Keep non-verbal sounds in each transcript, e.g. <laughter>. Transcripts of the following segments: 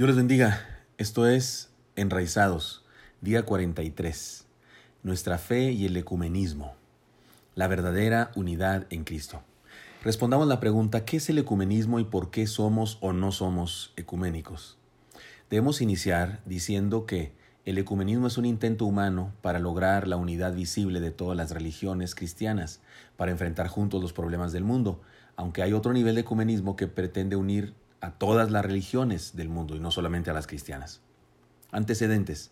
Dios les bendiga. Esto es Enraizados, día 43. Nuestra fe y el ecumenismo. La verdadera unidad en Cristo. Respondamos la pregunta, ¿qué es el ecumenismo y por qué somos o no somos ecuménicos? Debemos iniciar diciendo que el ecumenismo es un intento humano para lograr la unidad visible de todas las religiones cristianas, para enfrentar juntos los problemas del mundo, aunque hay otro nivel de ecumenismo que pretende unir a todas las religiones del mundo y no solamente a las cristianas. Antecedentes.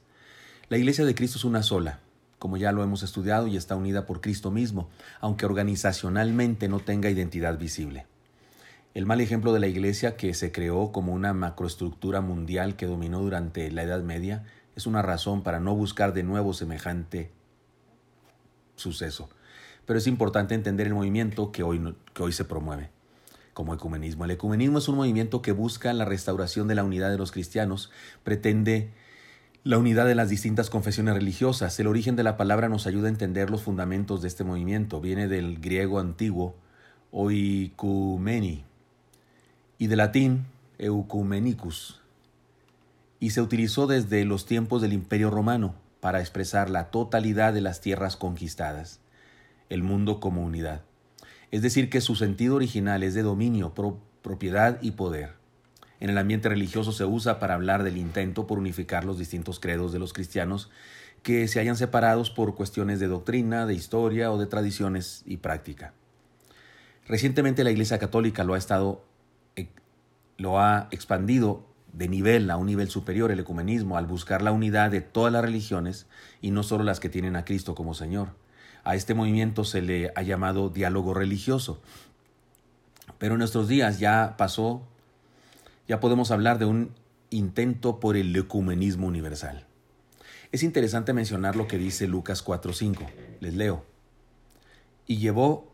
La Iglesia de Cristo es una sola, como ya lo hemos estudiado, y está unida por Cristo mismo, aunque organizacionalmente no tenga identidad visible. El mal ejemplo de la Iglesia, que se creó como una macroestructura mundial que dominó durante la Edad Media, es una razón para no buscar de nuevo semejante suceso. Pero es importante entender el movimiento que hoy, que hoy se promueve como ecumenismo. El ecumenismo es un movimiento que busca la restauración de la unidad de los cristianos, pretende la unidad de las distintas confesiones religiosas. El origen de la palabra nos ayuda a entender los fundamentos de este movimiento. Viene del griego antiguo oikumeni y del latín eucumenicus y se utilizó desde los tiempos del Imperio Romano para expresar la totalidad de las tierras conquistadas, el mundo como unidad es decir, que su sentido original es de dominio, propiedad y poder. En el ambiente religioso se usa para hablar del intento por unificar los distintos credos de los cristianos que se hayan separados por cuestiones de doctrina, de historia o de tradiciones y práctica. Recientemente la Iglesia Católica lo ha estado eh, lo ha expandido de nivel a un nivel superior el ecumenismo al buscar la unidad de todas las religiones y no solo las que tienen a Cristo como Señor. A este movimiento se le ha llamado diálogo religioso. Pero en nuestros días ya pasó, ya podemos hablar de un intento por el ecumenismo universal. Es interesante mencionar lo que dice Lucas 4:5. Les leo. Y llevó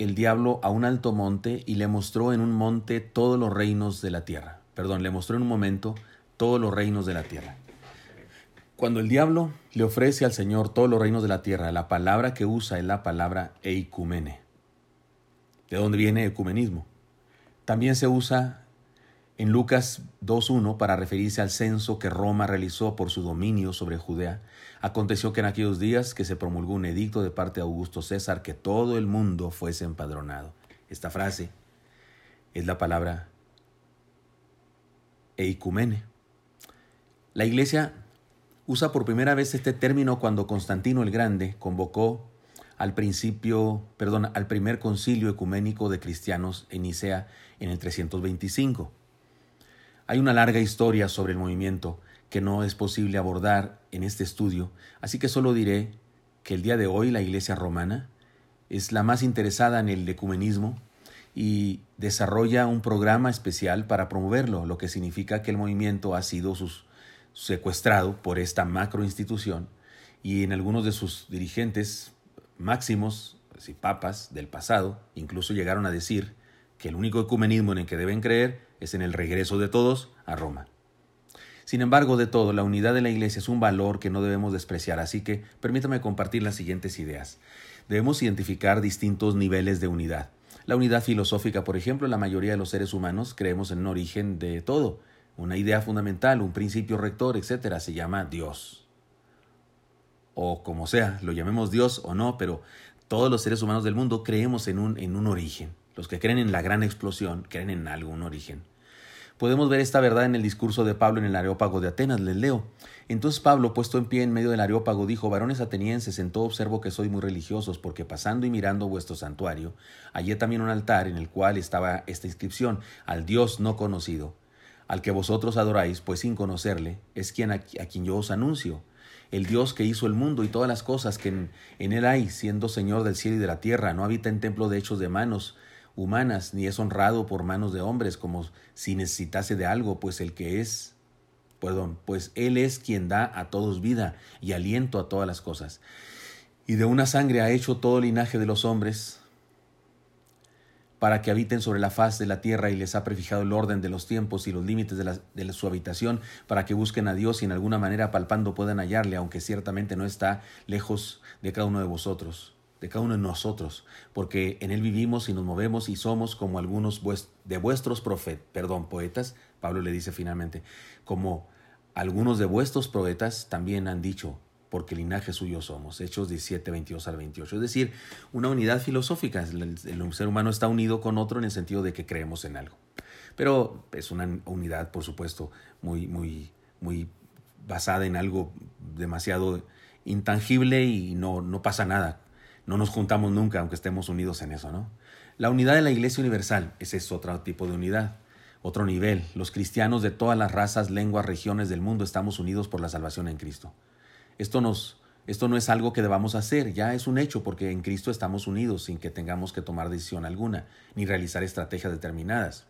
el diablo a un alto monte y le mostró en un monte todos los reinos de la tierra. Perdón, le mostró en un momento todos los reinos de la tierra. Cuando el diablo le ofrece al Señor todos los reinos de la tierra, la palabra que usa es la palabra eicumene. ¿De dónde viene ecumenismo? También se usa en Lucas 2.1 para referirse al censo que Roma realizó por su dominio sobre Judea. Aconteció que en aquellos días que se promulgó un edicto de parte de Augusto César que todo el mundo fuese empadronado. Esta frase es la palabra eicumene. La iglesia usa por primera vez este término cuando Constantino el Grande convocó al principio, perdón, al primer concilio ecuménico de cristianos en Nicea en el 325. Hay una larga historia sobre el movimiento que no es posible abordar en este estudio, así que solo diré que el día de hoy la Iglesia romana es la más interesada en el ecumenismo y desarrolla un programa especial para promoverlo, lo que significa que el movimiento ha sido sus secuestrado por esta macro institución y en algunos de sus dirigentes máximos y papas del pasado incluso llegaron a decir que el único ecumenismo en el que deben creer es en el regreso de todos a Roma. Sin embargo, de todo, la unidad de la Iglesia es un valor que no debemos despreciar, así que permítame compartir las siguientes ideas. Debemos identificar distintos niveles de unidad. La unidad filosófica, por ejemplo, la mayoría de los seres humanos creemos en un origen de todo, una idea fundamental, un principio rector, etcétera, se llama Dios. O como sea, lo llamemos Dios o no, pero todos los seres humanos del mundo creemos en un, en un origen. Los que creen en la gran explosión creen en algún origen. Podemos ver esta verdad en el discurso de Pablo en el Areópago de Atenas. Les leo. Entonces Pablo, puesto en pie en medio del Areópago, dijo, varones atenienses, en todo observo que sois muy religiosos, porque pasando y mirando vuestro santuario, hallé también un altar en el cual estaba esta inscripción, al Dios no conocido al que vosotros adoráis, pues sin conocerle, es quien a, quien yo os anuncio, el Dios que hizo el mundo y todas las cosas que en, en, él hay, siendo Señor del cielo y de la tierra, no habita en templo de hechos de manos humanas, ni es honrado por manos de hombres, como si necesitase de algo, pues el que es, perdón, pues Él es quien da a todos vida y aliento a todas las cosas. Y de una sangre ha hecho todo linaje de los hombres, para que habiten sobre la faz de la tierra y les ha prefijado el orden de los tiempos y los límites de, su habitación, para que busquen a Dios y en alguna manera palpando puedan hallarle, aunque ciertamente no está lejos de cada uno de vosotros, de cada uno de nosotros, porque en Él vivimos y nos movemos y somos como algunos de vuestros profet, perdón, poetas, Pablo le dice finalmente, como algunos de vuestros poetas también han dicho, porque linaje suyo somos. Hechos 17, 22 al 28. Es decir, una unidad filosófica. El, ser humano está unido con otro en el sentido de que creemos en algo. Pero es una unidad, por supuesto, muy, muy, muy basada en algo demasiado intangible y no, no pasa nada. No nos juntamos nunca, aunque estemos unidos en eso, ¿no? La unidad de la Iglesia Universal, ese es otro tipo de unidad, otro nivel. Los cristianos de todas las razas, lenguas, regiones del mundo estamos unidos por la salvación en Cristo. Esto, nos, esto no es algo que debamos hacer, ya es un hecho porque en Cristo estamos unidos sin que tengamos que tomar decisión alguna ni realizar estrategias determinadas.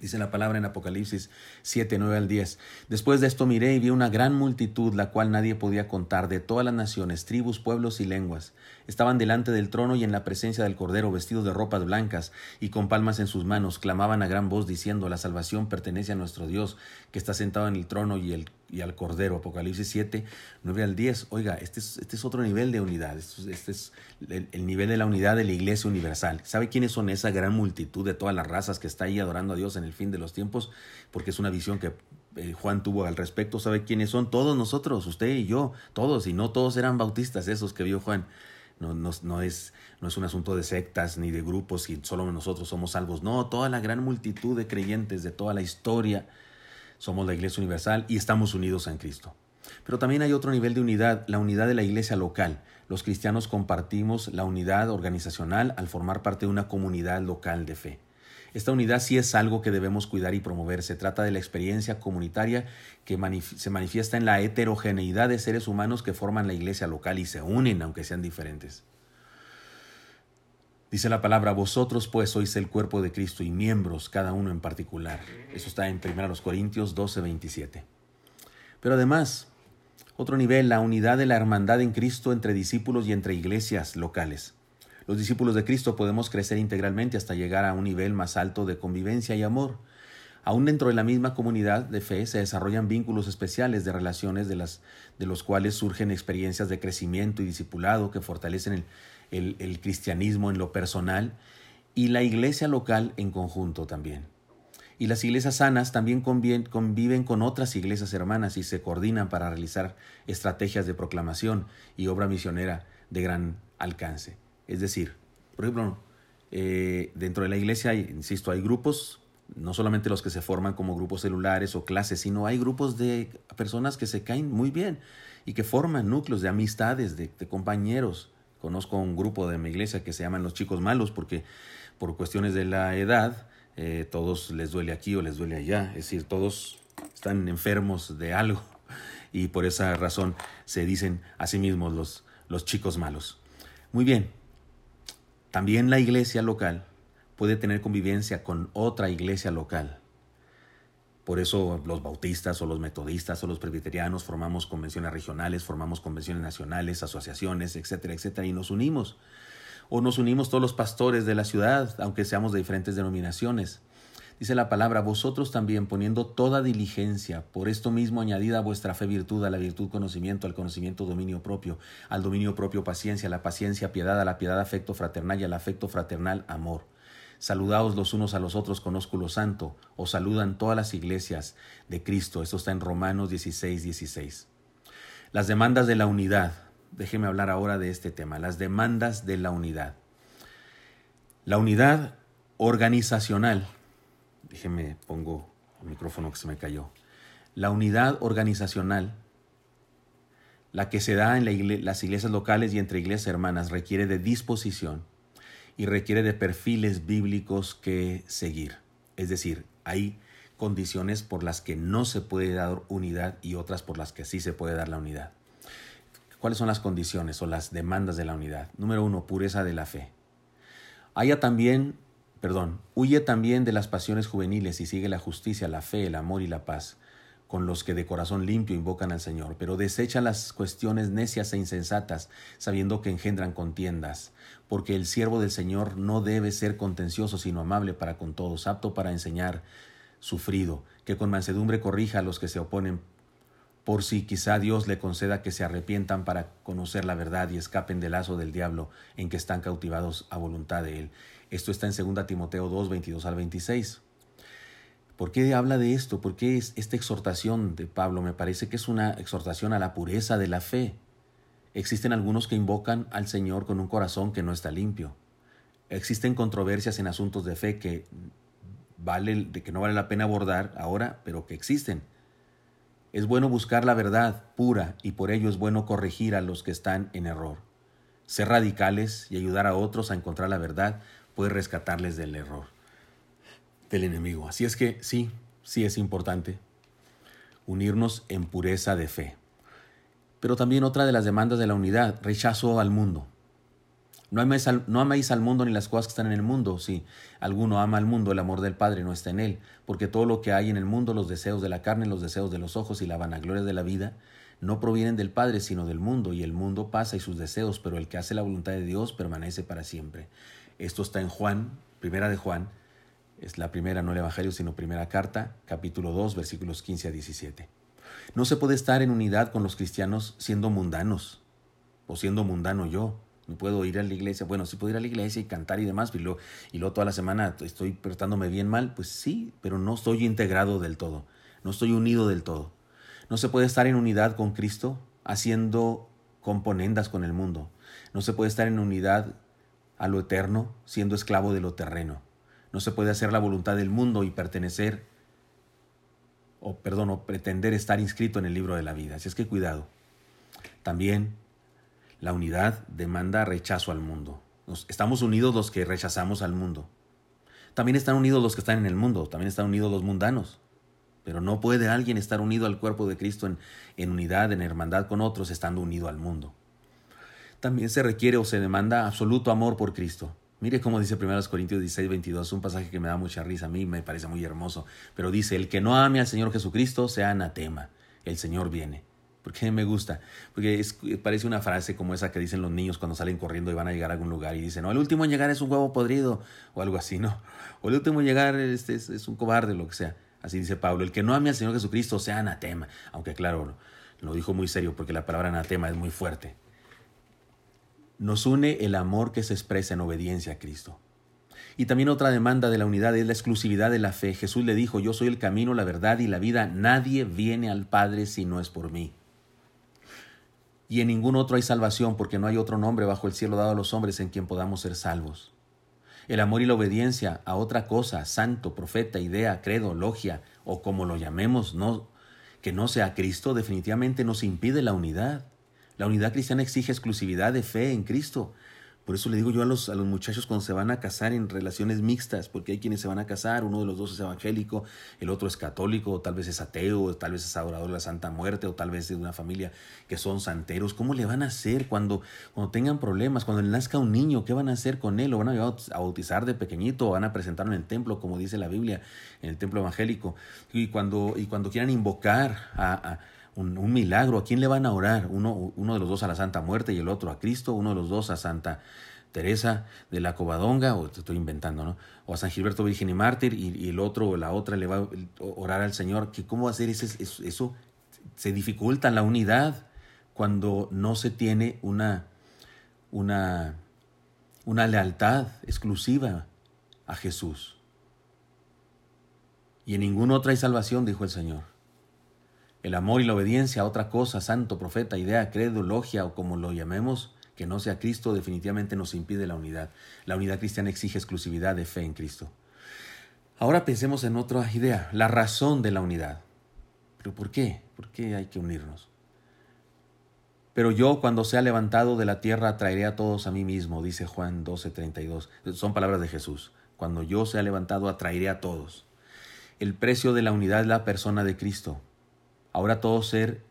Dice la palabra en Apocalipsis 7, 9 al 10. Después de esto miré y vi una gran multitud, la cual nadie podía contar, de todas las naciones, tribus, pueblos y lenguas. Estaban delante del trono y en la presencia del Cordero, vestidos de ropas blancas y con palmas en sus manos, clamaban a gran voz diciendo, la salvación pertenece a nuestro Dios, que está sentado en el trono y, el, y al Cordero. Apocalipsis 7, 9 al 10. Oiga, este es, este es otro nivel de unidad, este, este es el, el nivel de la unidad de la Iglesia Universal. ¿Sabe quiénes son esa gran multitud de todas las razas que está ahí adorando a Dios en el fin de los tiempos? Porque es una visión que eh, Juan tuvo al respecto. ¿Sabe quiénes son? Todos nosotros, usted y yo, todos, y no todos eran bautistas esos que vio Juan. No, no, es, no es un asunto de sectas ni de grupos y solo nosotros somos salvos. No, toda la gran multitud de creyentes de toda la historia somos la Iglesia Universal y estamos unidos en Cristo. Pero también hay otro nivel de unidad, la unidad de la iglesia local. Los cristianos compartimos la unidad organizacional al formar parte de una comunidad local de fe. Esta unidad sí es algo que debemos cuidar y promover. Se trata de la experiencia comunitaria que se manifiesta en la heterogeneidad de seres humanos que forman la iglesia local y se unen aunque sean diferentes. Dice la palabra, vosotros pues sois el cuerpo de Cristo y miembros, cada uno en particular. Eso está en 1 Corintios 12, 27. Pero además, otro nivel, la unidad de la hermandad en Cristo entre discípulos y entre iglesias locales. Los discípulos de Cristo podemos crecer integralmente hasta llegar a un nivel más alto de convivencia y amor. Aún dentro de la misma comunidad de fe se desarrollan vínculos especiales de relaciones de, las, de los cuales surgen experiencias de crecimiento y discipulado que fortalecen el, el cristianismo en lo personal y la iglesia local en conjunto también. Y las iglesias sanas también conviven con otras iglesias hermanas y se coordinan para realizar estrategias de proclamación y obra misionera de gran alcance. Es decir, por ejemplo, eh, dentro de la iglesia, insisto, hay grupos, no solamente los que se forman como grupos celulares o clases, sino hay grupos de personas que se caen muy bien y que forman núcleos de amistades, de, compañeros. Conozco un grupo de mi iglesia que se llaman los chicos malos porque por cuestiones de la edad, eh, todos les duele aquí o les duele allá, es decir, todos están enfermos de algo <laughs> y por esa razón se dicen a sí mismos los, los chicos malos. Muy bien, también la iglesia local puede tener convivencia con otra iglesia local. Por eso los bautistas o los metodistas o los presbiterianos formamos convenciones regionales, formamos convenciones nacionales, asociaciones, etcétera, etcétera, y nos unimos. O nos unimos todos los pastores de la ciudad, aunque seamos de diferentes denominaciones. Dice la palabra, vosotros también poniendo toda diligencia, por esto mismo añadida vuestra fe virtud, a la virtud conocimiento, al conocimiento dominio propio, al dominio propio paciencia, a la paciencia piedad, a la piedad afecto fraternal y al afecto fraternal amor. Saludaos los unos a los otros con ósculo santo, os saludan todas las iglesias de Cristo. Esto está en Romanos 16, 16. Las demandas de la unidad. Déjeme hablar ahora de este tema, las demandas de la unidad. La unidad organizacional déjeme pongo el micrófono que se me cayó. La unidad organizacional, la que se da en las iglesias locales y entre iglesias hermanas, requiere de disposición y requiere de perfiles bíblicos que seguir. Es decir, hay condiciones por las que no se puede dar unidad y otras por las que sí se puede dar la unidad. ¿Cuáles son las condiciones o las demandas de la unidad? Número uno, pureza de la fe. Haya también perdón, huye también de las pasiones juveniles y sigue la justicia, la fe, el amor y la paz, con los que de corazón limpio invocan al Señor, pero desecha las cuestiones necias e insensatas, sabiendo que engendran contiendas, porque el siervo del Señor no debe ser contencioso, sino amable para con todos, apto para enseñar, sufrido, que con mansedumbre corrija a los que se oponen, por si quizá Dios le conceda que se arrepientan para conocer la verdad y escapen del lazo del diablo en que están cautivados a voluntad de Él. Esto está en 2 Timoteo 2, 22 al 26. ¿Por qué habla de esto? ¿Por qué es esta exhortación de Pablo? Me parece que es una exhortación a la pureza de la fe. Existen algunos que invocan al Señor con un corazón que no está limpio. Existen controversias en asuntos de fe que vale que no vale la pena abordar ahora, pero que existen. Es bueno buscar la verdad pura y por ello es bueno corregir a los que están en error. Ser radicales y ayudar a otros a encontrar la verdad puede rescatarles del error del enemigo. Así es que sí, sí es importante unirnos en pureza de fe. Pero también otra de las demandas de la unidad, rechazo al mundo. No améis, al, no améis al mundo ni las cosas que están en el mundo. Si alguno ama al mundo, el amor del Padre no está en él, porque todo lo que hay en el mundo, los deseos de la carne, los deseos de los ojos y la vanagloria de la vida, no provienen del Padre, sino del mundo, y el mundo pasa y sus deseos, pero el que hace la voluntad de Dios permanece para siempre. Esto está en Juan, primera de Juan, es la primera, no el Evangelio, sino primera carta, capítulo 2, versículos 15 a 17. No se puede estar en unidad con los cristianos siendo mundanos, o siendo mundano yo. No puedo ir a la iglesia. Bueno, sí puedo ir a la iglesia y cantar y demás, y luego, y luego toda la semana estoy portándome bien mal. Pues sí, pero no estoy integrado del todo. No estoy unido del todo. No se puede estar en unidad con Cristo haciendo componendas con el mundo. No se puede estar en unidad a lo eterno siendo esclavo de lo terreno. No se puede hacer la voluntad del mundo y pertenecer, o perdón, o pretender estar inscrito en el libro de la vida. Así es que cuidado. También la unidad demanda rechazo al mundo. estamos unidos los que rechazamos al mundo. También están unidos los que están en el mundo, también están unidos los mundanos. Pero no puede alguien estar unido al cuerpo de Cristo en, en unidad, en hermandad con otros, estando unido al mundo. También se requiere o se demanda absoluto amor por Cristo. Mire cómo dice 1 Corintios 16, 22, un pasaje que me da mucha risa, a mí me parece muy hermoso, pero dice, el que no ame al Señor Jesucristo sea anatema, el Señor viene. ¿Por qué me gusta? Porque parece una frase como esa que dicen los niños cuando salen corriendo y van a llegar a algún lugar y dicen, no, el último en llegar es un huevo podrido o algo así, ¿no? O el último en llegar es, es un cobarde, lo que sea. Así dice Pablo, el que no ame al Señor Jesucristo sea anatema. Aunque claro, lo dijo muy serio porque la palabra anatema es muy fuerte. Nos une el amor que se expresa en obediencia a Cristo. Y también otra demanda de la unidad es la exclusividad de la fe. Jesús le dijo, yo soy el camino, la verdad y la vida. Nadie viene al Padre si no es por mí. Y en ningún otro hay salvación, porque no hay otro nombre bajo el cielo dado a los hombres en quien podamos ser salvos. El amor y la obediencia a otra cosa, santo, profeta, idea, credo, logia, o como lo llamemos, que no sea Cristo, definitivamente nos impide la unidad. La unidad cristiana exige exclusividad de fe en Cristo. Por eso le digo yo a los, a los muchachos cuando se van a casar en relaciones mixtas, porque hay quienes se van a casar, uno de los dos es evangélico, el otro es católico, o tal vez es ateo, o tal vez es adorador de la Santa Muerte, o tal vez es de una familia que son santeros. ¿Cómo le van a hacer cuando, cuando tengan problemas, cuando nazca un niño? ¿Qué van a hacer con él? ¿Lo van a bautizar de pequeñito o van a presentarlo en el templo, como dice la Biblia, en el templo evangélico? Y cuando, y cuando quieran invocar a un, milagro. ¿A quién le van a orar? Uno, uno de los dos a la Santa Muerte y el otro a Cristo, uno de los dos a Santa Teresa de la Covadonga, o te estoy inventando, ¿no? O a San Gilberto Virgen y Mártir, y, el otro o la otra le va a orar al Señor. ¿Cómo va a ser eso? Eso se dificulta la unidad cuando no se tiene una, una, una lealtad exclusiva a Jesús. Y en ninguna otra hay salvación, dijo el Señor. El amor y la obediencia a otra cosa, santo, profeta, idea, credo, logia o como lo llamemos, que no sea Cristo, definitivamente nos impide la unidad. La unidad cristiana exige exclusividad de fe en Cristo. Ahora pensemos en otra idea, la razón de la unidad. ¿Pero por qué? ¿Por qué hay que unirnos? Pero yo cuando sea levantado de la tierra traeré a todos a mí mismo, dice Juan 12:32. Son palabras de Jesús. Cuando yo sea levantado atraeré a todos. El precio de la unidad es la persona de Cristo. Ahora todo ser,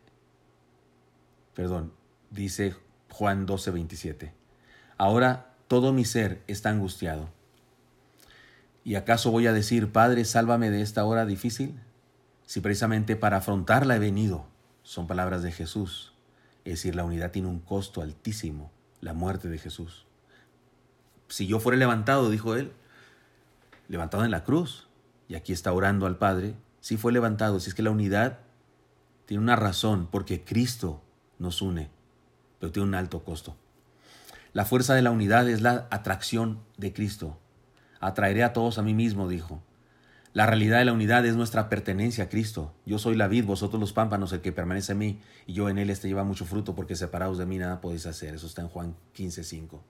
perdón, dice Juan 12, 27. Ahora todo mi ser está angustiado. ¿Y acaso voy a decir, Padre, sálvame de esta hora difícil? Si precisamente para afrontarla he venido, son palabras de Jesús. Es decir, la unidad tiene un costo altísimo, la muerte de Jesús. Si yo fuera levantado, dijo él, levantado en la cruz, y aquí está orando al Padre, si fue levantado, si es que la unidad tiene una razón, porque Cristo nos une, pero tiene un alto costo. La fuerza de la unidad es la atracción de Cristo. Atraeré a todos a mí mismo, dijo. La realidad de la unidad es nuestra pertenencia a Cristo. Yo soy la vid, vosotros los pámpanos, el que permanece en mí, y yo en él este lleva mucho fruto, porque separados de mí nada podéis hacer. Eso está en Juan 15, 5.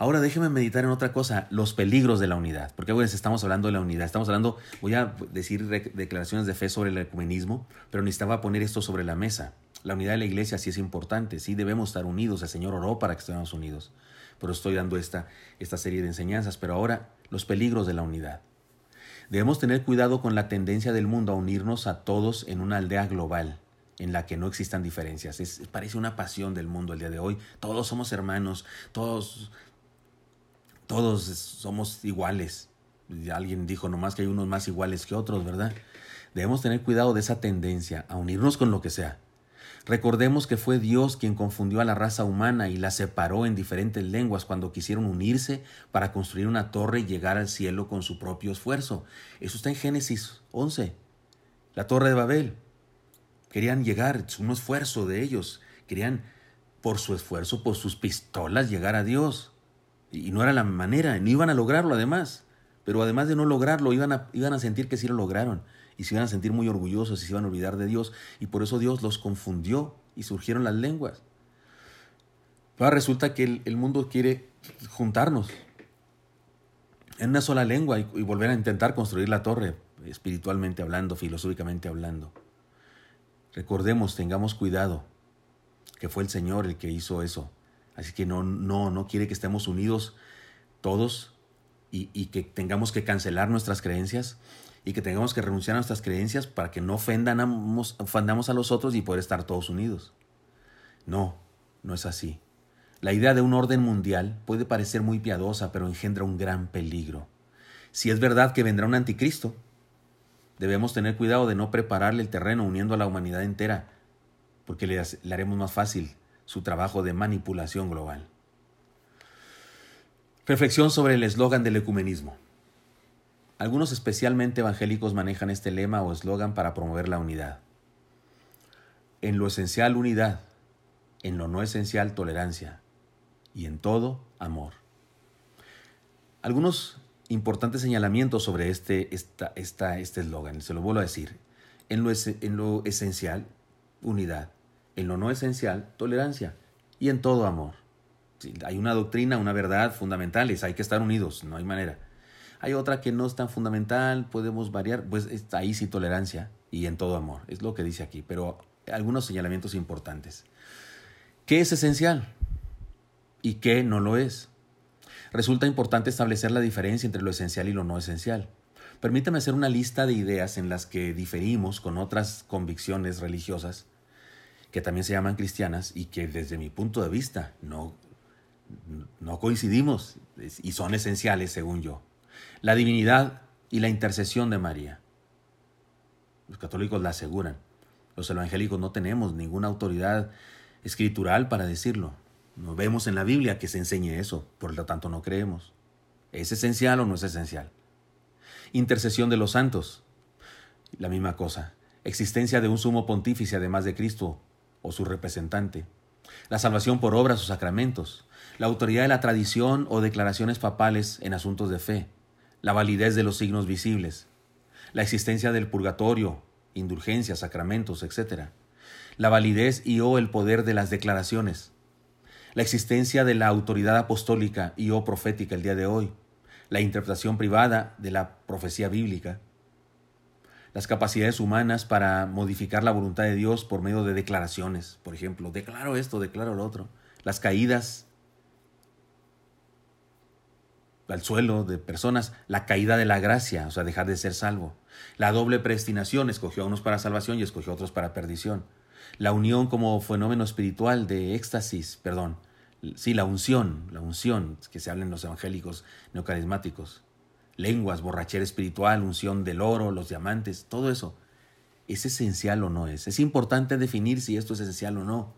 Ahora déjeme meditar en otra cosa, los peligros de la unidad. Porque pues, estamos hablando de la unidad, estamos hablando, voy a decir declaraciones de fe sobre el ecumenismo, pero necesitaba poner esto sobre la mesa. La unidad de la iglesia sí es importante, sí debemos estar unidos, el Señor oró para que estemos unidos. Pero estoy dando esta, esta serie de enseñanzas. Pero ahora, los peligros de la unidad. Debemos tener cuidado con la tendencia del mundo a unirnos a todos en una aldea global en la que no existan diferencias. Es, parece una pasión del mundo el día de hoy. Todos somos hermanos, todos, todos somos iguales. alguien dijo nomás que hay unos más iguales que otros, ¿verdad? Debemos tener cuidado de esa tendencia a unirnos con lo que sea. Recordemos que fue Dios quien confundió a la raza humana y la separó en diferentes lenguas cuando quisieron unirse para construir una torre y llegar al cielo con su propio esfuerzo. Eso está en Génesis 11. La torre de Babel. Querían llegar, es un esfuerzo de ellos. Querían, por su esfuerzo, por sus pistolas, llegar a Dios. Y no era la manera, ni iban a lograrlo además. Pero además de no lograrlo, iban a, iban a sentir que sí lo lograron y se iban a sentir muy orgullosos y se iban a olvidar de Dios. Y por eso Dios los confundió y surgieron las lenguas. Ahora resulta que el, mundo quiere juntarnos en una sola lengua y, volver a intentar construir la torre, espiritualmente hablando, filosóficamente hablando. Recordemos, tengamos cuidado, que fue el Señor el que hizo eso. Así que no, no, no quiere que estemos unidos todos y, que tengamos que cancelar nuestras creencias y que tengamos que renunciar a nuestras creencias para que no ofendamos, ofendamos a los otros y poder estar todos unidos. No, no es así. La idea de un orden mundial puede parecer muy piadosa, pero engendra un gran peligro. Si es verdad que vendrá un anticristo, debemos tener cuidado de no prepararle el terreno uniendo a la humanidad entera, porque le haremos más fácil su trabajo de manipulación global. Reflexión sobre el eslogan del ecumenismo. Algunos especialmente evangélicos manejan este lema o eslogan para promover la unidad. En lo esencial unidad, en lo no esencial tolerancia y en todo amor. Algunos importantes señalamientos sobre este esta, este eslogan, se lo vuelvo a decir. En lo, en lo esencial, unidad. En lo no esencial, tolerancia. Y en todo amor. hay una doctrina, una verdad fundamental, es hay que estar unidos, no hay manera. Hay otra que no es tan fundamental, podemos variar, pues ahí sí tolerancia y en todo amor, es lo que dice aquí, pero algunos señalamientos importantes. ¿Qué es esencial y qué no lo es? Resulta importante establecer la diferencia entre lo esencial y lo no esencial. Permítame hacer una lista de ideas en las que diferimos con otras convicciones religiosas que también se llaman cristianas y que desde mi punto de vista no, no coincidimos y son esenciales según yo la divinidad y la intercesión de María. Los católicos la aseguran. Los evangélicos no tenemos ninguna autoridad escritural para decirlo. No vemos en la Biblia que se enseñe eso, por lo tanto no creemos. ¿Es esencial o no es esencial? Intercesión de los santos. La misma cosa. Existencia de un sumo pontífice además de Cristo o su representante. La salvación por obras o sacramentos. La autoridad de la tradición o declaraciones papales en asuntos de fe la validez de los signos visibles, la existencia del purgatorio, indulgencias, sacramentos, etc. La validez y o el poder de las declaraciones, la existencia de la autoridad apostólica y o profética el día de hoy, la interpretación privada de la profecía bíblica, las capacidades humanas para modificar la voluntad de Dios por medio de declaraciones, por ejemplo, declaro esto, declaro lo otro, las caídas al suelo de personas, la caída de la gracia, o sea, dejar de ser salvo. La doble predestinación, escogió a unos para salvación y escogió a otros para perdición. La unión como fenómeno espiritual de éxtasis, perdón. Sí, la unción, la unción que se habla en los evangélicos neocarismáticos. Lenguas, borrachera espiritual, unción del oro, los diamantes, todo eso. ¿Es esencial o no es? Es importante definir si esto es esencial o no.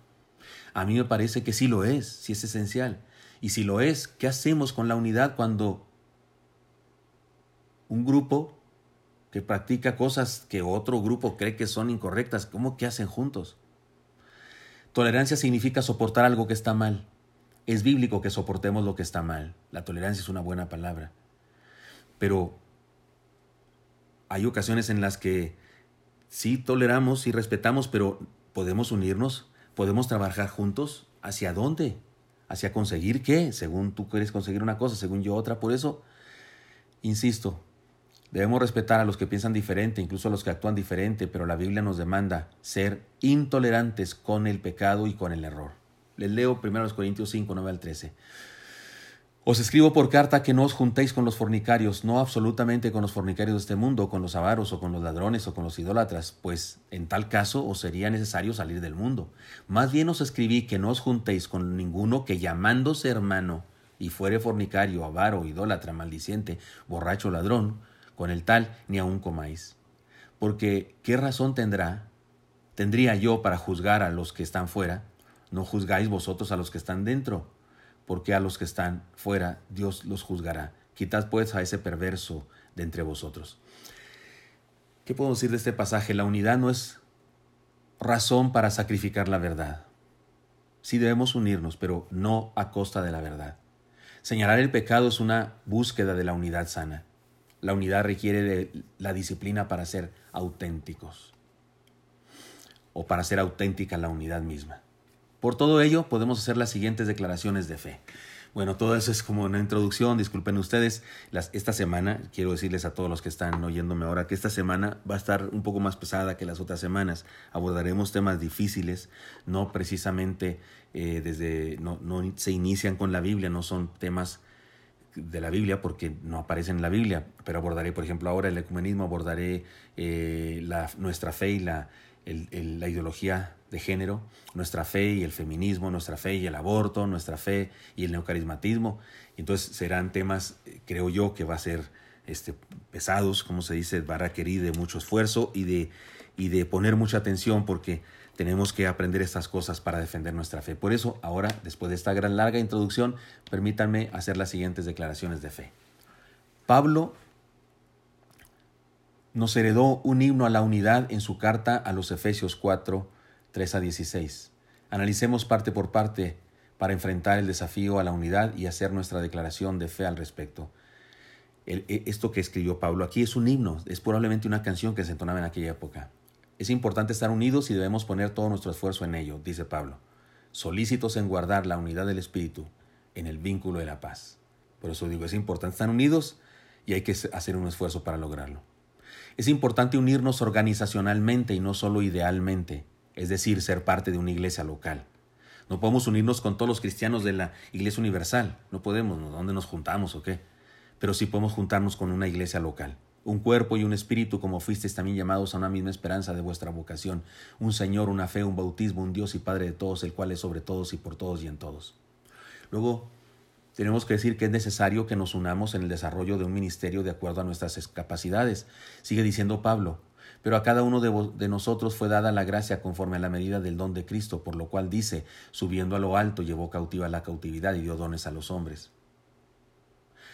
A mí me parece que sí lo es, sí es esencial. Y si lo es, ¿qué hacemos con la unidad cuando un grupo que practica cosas que otro grupo cree que son incorrectas, ¿cómo que hacen juntos? Tolerancia significa soportar algo que está mal. Es bíblico que soportemos lo que está mal. La tolerancia es una buena palabra. Pero hay ocasiones en las que sí toleramos y respetamos, pero podemos unirnos, podemos trabajar juntos. ¿Hacia dónde? ¿Hacia conseguir qué? Según tú quieres conseguir una cosa, según yo otra. Por eso, insisto, debemos respetar a los que piensan diferente, incluso a los que actúan diferente, pero la Biblia nos demanda ser intolerantes con el pecado y con el error. Les leo 1 Corintios 5, 9 al 13. Os escribo por carta que no os juntéis con los fornicarios, no absolutamente con los fornicarios de este mundo, con los avaros o con los ladrones o con los idólatras, pues en tal caso os sería necesario salir del mundo. Más bien os escribí que no os juntéis con ninguno que llamándose hermano y fuere fornicario, avaro, idólatra, maldiciente, borracho, ladrón, con el tal ni aun comáis. Porque ¿qué razón tendrá, tendría yo para juzgar a los que están fuera? No juzgáis vosotros a los que están dentro porque a los que están fuera Dios los juzgará. Quitad pues a ese perverso de entre vosotros. ¿Qué puedo decir de este pasaje? La unidad no es razón para sacrificar la verdad. Sí debemos unirnos, pero no a costa de la verdad. Señalar el pecado es una búsqueda de la unidad sana. La unidad requiere de la disciplina para ser auténticos o para ser auténtica la unidad misma. Por todo ello, podemos hacer las siguientes declaraciones de fe. Bueno, todo eso es como una introducción, disculpen ustedes. esta semana, quiero decirles a todos los que están oyéndome ahora que esta semana va a estar un poco más pesada que las otras semanas. Abordaremos temas difíciles, no precisamente eh, desde, no, se inician con la Biblia, no son temas de la Biblia porque no aparecen en la Biblia, pero abordaré, por ejemplo, ahora el ecumenismo, abordaré eh, la, nuestra fe y la, la ideología de género, nuestra fe y el feminismo, nuestra fe y el aborto, nuestra fe y el neocarismatismo. Entonces serán temas, eh, creo yo, que va a ser este, pesados, como se dice, va a requerir de mucho esfuerzo y de, y de poner mucha atención porque tenemos que aprender estas cosas para defender nuestra fe. Por eso, ahora, después de esta gran larga introducción, permítanme hacer las siguientes declaraciones de fe. Pablo nos heredó un himno a la unidad en su carta a los Efesios 4, 3 a 16. Analicemos parte por parte para enfrentar el desafío a la unidad y hacer nuestra declaración de fe al respecto. E, esto que escribió Pablo aquí es un himno, es probablemente una canción que se entonaba en aquella época. Es importante estar unidos y debemos poner todo nuestro esfuerzo en ello, dice Pablo, solícitos en guardar la unidad del Espíritu en el vínculo de la paz. Por eso digo, es importante estar unidos y hay que hacer un esfuerzo para lograrlo. Es importante unirnos organizacionalmente y no solo idealmente es decir, ser parte de una iglesia local. No podemos unirnos con todos los cristianos de la Iglesia Universal, no podemos, ¿dónde nos juntamos o qué? Pero sí podemos juntarnos con una iglesia local. Un cuerpo y un espíritu como fuisteis también llamados a una misma esperanza de vuestra vocación, un Señor, una fe, un bautismo, un Dios y Padre de todos, el cual es sobre todos y por todos y en todos. Luego, tenemos que decir que es necesario que nos unamos en el desarrollo de un ministerio de acuerdo a nuestras capacidades. Sigue diciendo Pablo, pero a cada uno de, nosotros fue dada la gracia conforme a la medida del don de Cristo, por lo cual dice, subiendo a lo alto, llevó cautiva la cautividad y dio dones a los hombres.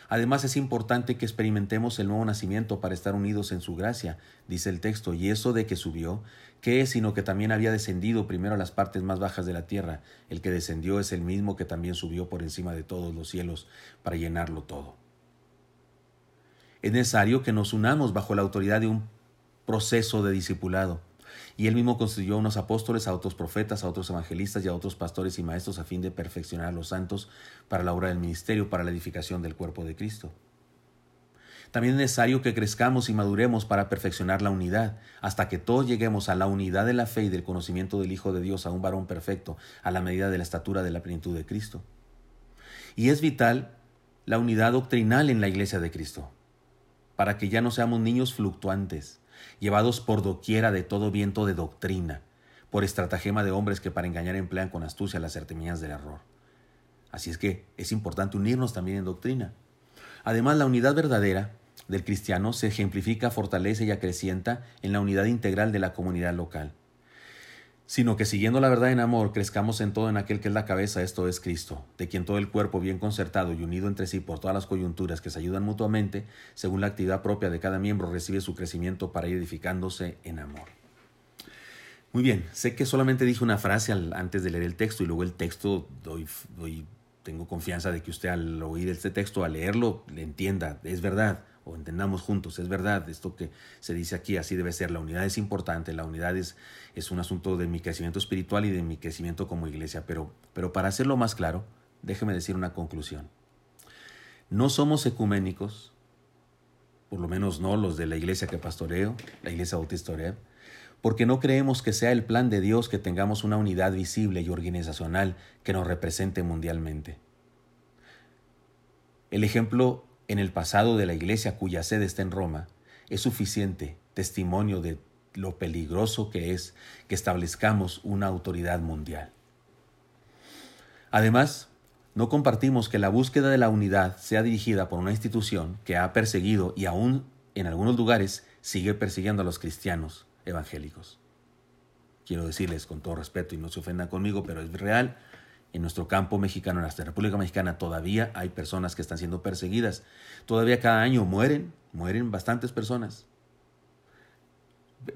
Además es importante que experimentemos el nuevo nacimiento para estar unidos en su gracia, dice el texto, y eso de que subió, ¿qué es sino que también había descendido primero a las partes más bajas de la tierra? El que descendió es el mismo que también subió por encima de todos los cielos para llenarlo todo. Es necesario que nos unamos bajo la autoridad de un proceso de discipulado. Y él mismo constituyó a unos apóstoles, a otros profetas, a otros evangelistas y a otros pastores y maestros a fin de perfeccionar a los santos para la obra del ministerio, para la edificación del cuerpo de Cristo. También es necesario que crezcamos y maduremos para perfeccionar la unidad, hasta que todos lleguemos a la unidad de la fe y del conocimiento del Hijo de Dios, a un varón perfecto, a la medida de la estatura de la plenitud de Cristo. Y es vital la unidad doctrinal en la iglesia de Cristo, para que ya no seamos niños fluctuantes, llevados por doquiera de todo viento de doctrina, por estratagema de hombres que para engañar emplean con astucia las certemías del error. Así es que es importante unirnos también en doctrina. Además, la unidad verdadera del cristiano se ejemplifica, fortalece y acrecienta en la unidad integral de la comunidad local sino que siguiendo la verdad en amor, crezcamos en todo en aquel que es la cabeza, esto es Cristo, de quien todo el cuerpo bien concertado y unido entre sí por todas las coyunturas que se ayudan mutuamente, según la actividad propia de cada miembro, recibe su crecimiento para ir edificándose en amor. Muy bien, sé que solamente dije una frase antes de leer el texto y luego el texto doy, doy, tengo confianza de que usted al oír este texto, al leerlo, le entienda, es verdad, o entendamos juntos, es verdad esto que se dice aquí, así debe ser, la unidad es importante, la unidad es, es un asunto de mi crecimiento espiritual y de mi crecimiento como iglesia, pero, pero para hacerlo más claro, déjeme decir una conclusión. No somos ecuménicos, por lo menos no los de la iglesia que pastoreo, la iglesia Bautista porque no creemos que sea el plan de Dios que tengamos una unidad visible y organizacional que nos represente mundialmente. El ejemplo en el pasado de la iglesia cuya sede está en Roma es suficiente testimonio de lo peligroso que es que establezcamos una autoridad mundial. Además, no compartimos que la búsqueda de la unidad sea dirigida por una institución que ha perseguido y aún en algunos lugares sigue persiguiendo a los cristianos evangélicos. Quiero decirles con todo respeto y no se ofendan conmigo, pero es real, en nuestro campo mexicano, en la República Mexicana, todavía hay personas que están siendo perseguidas. Todavía cada año mueren, mueren bastantes personas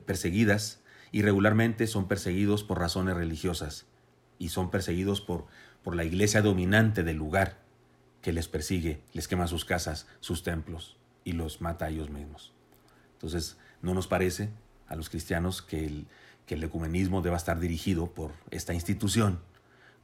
perseguidas y regularmente son perseguidos por razones religiosas y son perseguidos por, por la iglesia dominante del lugar que les persigue, les quema sus casas, sus templos y los mata a ellos mismos. Entonces, no nos parece a los cristianos que el, que el ecumenismo deba estar dirigido por esta institución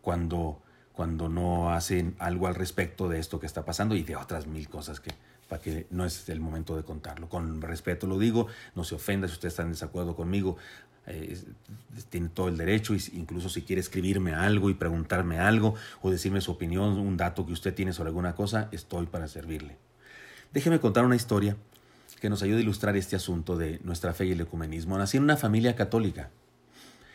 cuando, cuando no hacen algo al respecto de esto que está pasando y de otras mil cosas que, para que no es el momento de contarlo. Con respeto lo digo, no se ofenda si usted está en desacuerdo conmigo, eh, tiene todo el derecho, incluso si quiere escribirme algo y preguntarme algo o decirme su opinión, un dato que usted tiene sobre alguna cosa, estoy para servirle. Déjeme contar una historia que nos ayude a ilustrar este asunto de nuestra fe y el ecumenismo. Nací en una familia católica.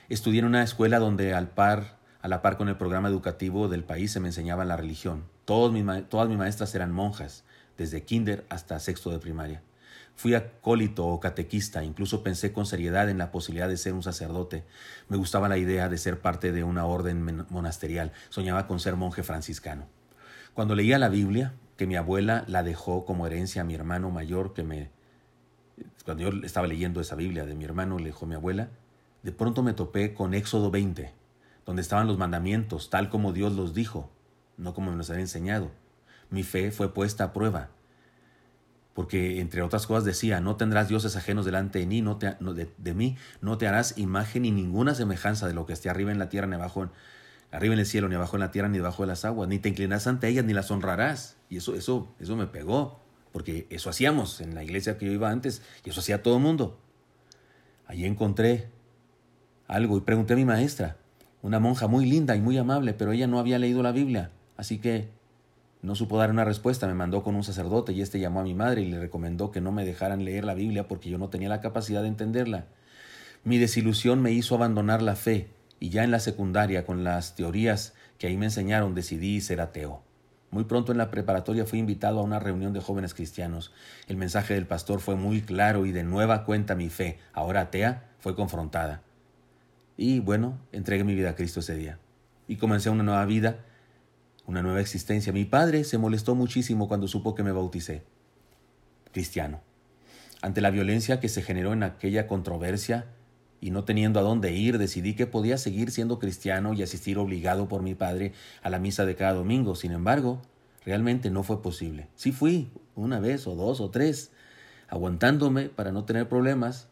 Estudié en una escuela donde al par a la par con el programa educativo del país se me enseñaba la religión. todas mis maestras eran monjas, desde kinder hasta sexto de primaria. Fui acólito o catequista, incluso pensé con seriedad en la posibilidad de ser un sacerdote. Me gustaba la idea de ser parte de una orden monasterial, soñaba con ser monje franciscano. Cuando leía la Biblia, que mi abuela la dejó como herencia a mi hermano mayor, que me... Cuando yo estaba leyendo esa Biblia de mi hermano, le dejó mi abuela, de pronto me topé con Éxodo 20, donde estaban los mandamientos, tal como Dios los dijo, no como los había enseñado. Mi fe fue puesta a prueba, porque entre otras cosas decía, no tendrás dioses ajenos delante de mí, no te, de, mí, no te harás imagen ni ninguna semejanza de lo que esté arriba en la tierra ni abajo en, arriba en el cielo, ni abajo en la tierra, ni debajo de las aguas, ni te inclinarás ante ellas, ni las honrarás. Y eso, eso, eso me pegó, porque eso hacíamos en la iglesia que yo iba antes, y eso hacía todo el mundo. Allí encontré algo y pregunté a mi maestra, una monja muy linda y muy amable, pero ella no había leído la Biblia, así que no supo dar una respuesta, me mandó con un sacerdote y éste llamó a mi madre y le recomendó que no me dejaran leer la Biblia porque yo no tenía la capacidad de entenderla. Mi desilusión me hizo abandonar la fe y ya en la secundaria, con las teorías que ahí me enseñaron, decidí ser ateo. Muy pronto en la preparatoria fui invitado a una reunión de jóvenes cristianos. El mensaje del pastor fue muy claro y de nueva cuenta mi fe, ahora atea, fue confrontada. Y bueno, entregué mi vida a Cristo ese día. Y comencé una nueva vida, una nueva existencia. Mi padre se molestó muchísimo cuando supo que me bauticé. Cristiano. Ante la violencia que se generó en aquella controversia y no teniendo a dónde ir, decidí que podía seguir siendo cristiano y asistir obligado por mi padre a la misa de cada domingo. Sin embargo, realmente no fue posible. Sí fui, una vez o dos o tres, aguantándome para no tener problemas,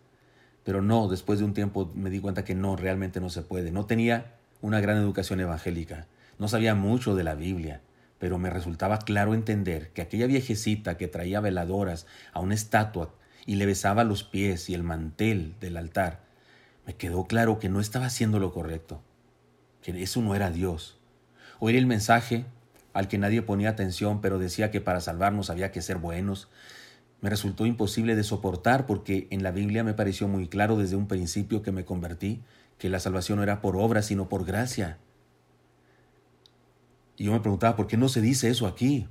pero no, después de un tiempo me di cuenta que no, realmente no se puede. No tenía una gran educación evangélica, no sabía mucho de la Biblia, pero me resultaba claro entender que aquella viejecita que traía veladoras a una estatua y le besaba los pies y el mantel del altar, me quedó claro que no estaba haciendo lo correcto, que eso no era Dios. Oír el mensaje al que nadie ponía atención, pero decía que para salvarnos había que ser buenos, me resultó imposible de soportar porque en la Biblia me pareció muy claro desde un principio que me convertí que la salvación no era por obra, sino por gracia. Y yo me preguntaba, ¿por qué no se dice eso aquí?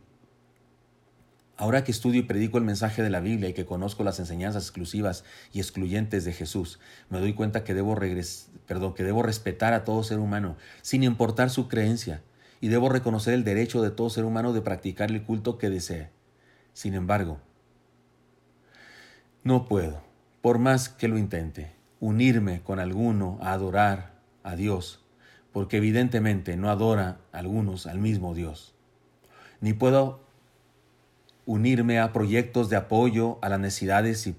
Ahora que estudio y predico el mensaje de la Biblia y que conozco las enseñanzas exclusivas y excluyentes de Jesús, me doy cuenta que debo, respetar a todo ser humano, sin importar su creencia, y debo reconocer el derecho de todo ser humano de practicar el culto que desee. Sin embargo, no puedo, por más que lo intente, unirme con alguno a adorar a Dios, porque evidentemente no adora algunos al mismo Dios. Ni puedo unirme a proyectos de apoyo a las necesidades y,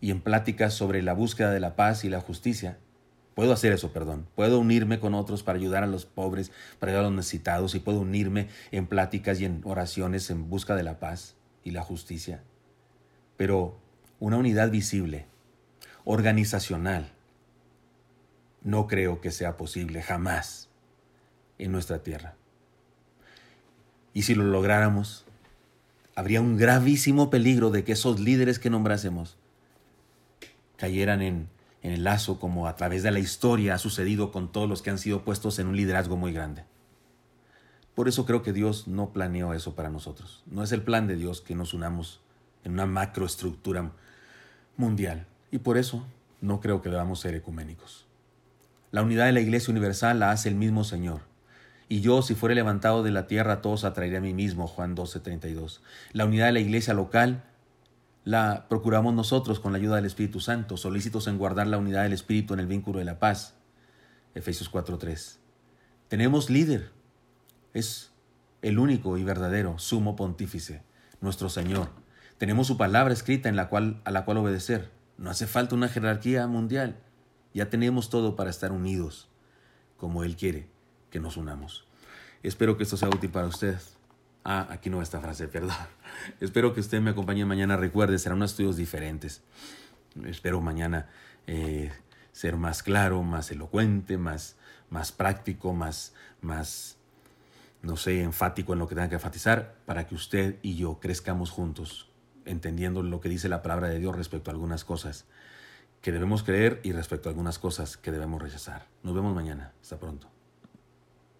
y en pláticas sobre la búsqueda de la paz y la justicia. Puedo hacer eso, perdón. Puedo unirme con otros para ayudar a los pobres, para ayudar a los necesitados y puedo unirme en pláticas y en oraciones en busca de la paz y la justicia. Pero una unidad visible, organizacional, no creo que sea posible jamás en nuestra tierra. Y si lo lográramos, habría un gravísimo peligro de que esos líderes que nombrásemos cayeran en, en el lazo como a través de la historia ha sucedido con todos los que han sido puestos en un liderazgo muy grande. Por eso creo que Dios no planeó eso para nosotros. No es el plan de Dios que nos unamos en una macroestructura mundial. Y por eso no creo que debamos ser ecuménicos. La unidad de la Iglesia Universal la hace el mismo Señor. Y yo, si fuere levantado de la tierra, todos atraeré a mí mismo. Juan 12:32. La unidad de la iglesia local la procuramos nosotros con la ayuda del Espíritu Santo, solícitos en guardar la unidad del Espíritu en el vínculo de la paz. Efesios 4:3. Tenemos líder. Es el único y verdadero sumo pontífice, nuestro Señor. Tenemos su palabra escrita en la cual, a la cual obedecer. No hace falta una jerarquía mundial. Ya tenemos todo para estar unidos, como Él quiere que nos unamos. Espero que esto sea útil para usted. Ah, aquí no va esta frase, perdón. <laughs> Espero que usted me acompañe mañana. Recuerde, serán unos estudios diferentes. Espero mañana eh, ser más claro, más elocuente, más, más práctico, más, más, no sé, enfático en lo que tenga que enfatizar, para que usted y yo crezcamos juntos, entendiendo lo que dice la palabra de Dios respecto a algunas cosas que debemos creer y respecto a algunas cosas que debemos rechazar. Nos vemos mañana. Hasta pronto.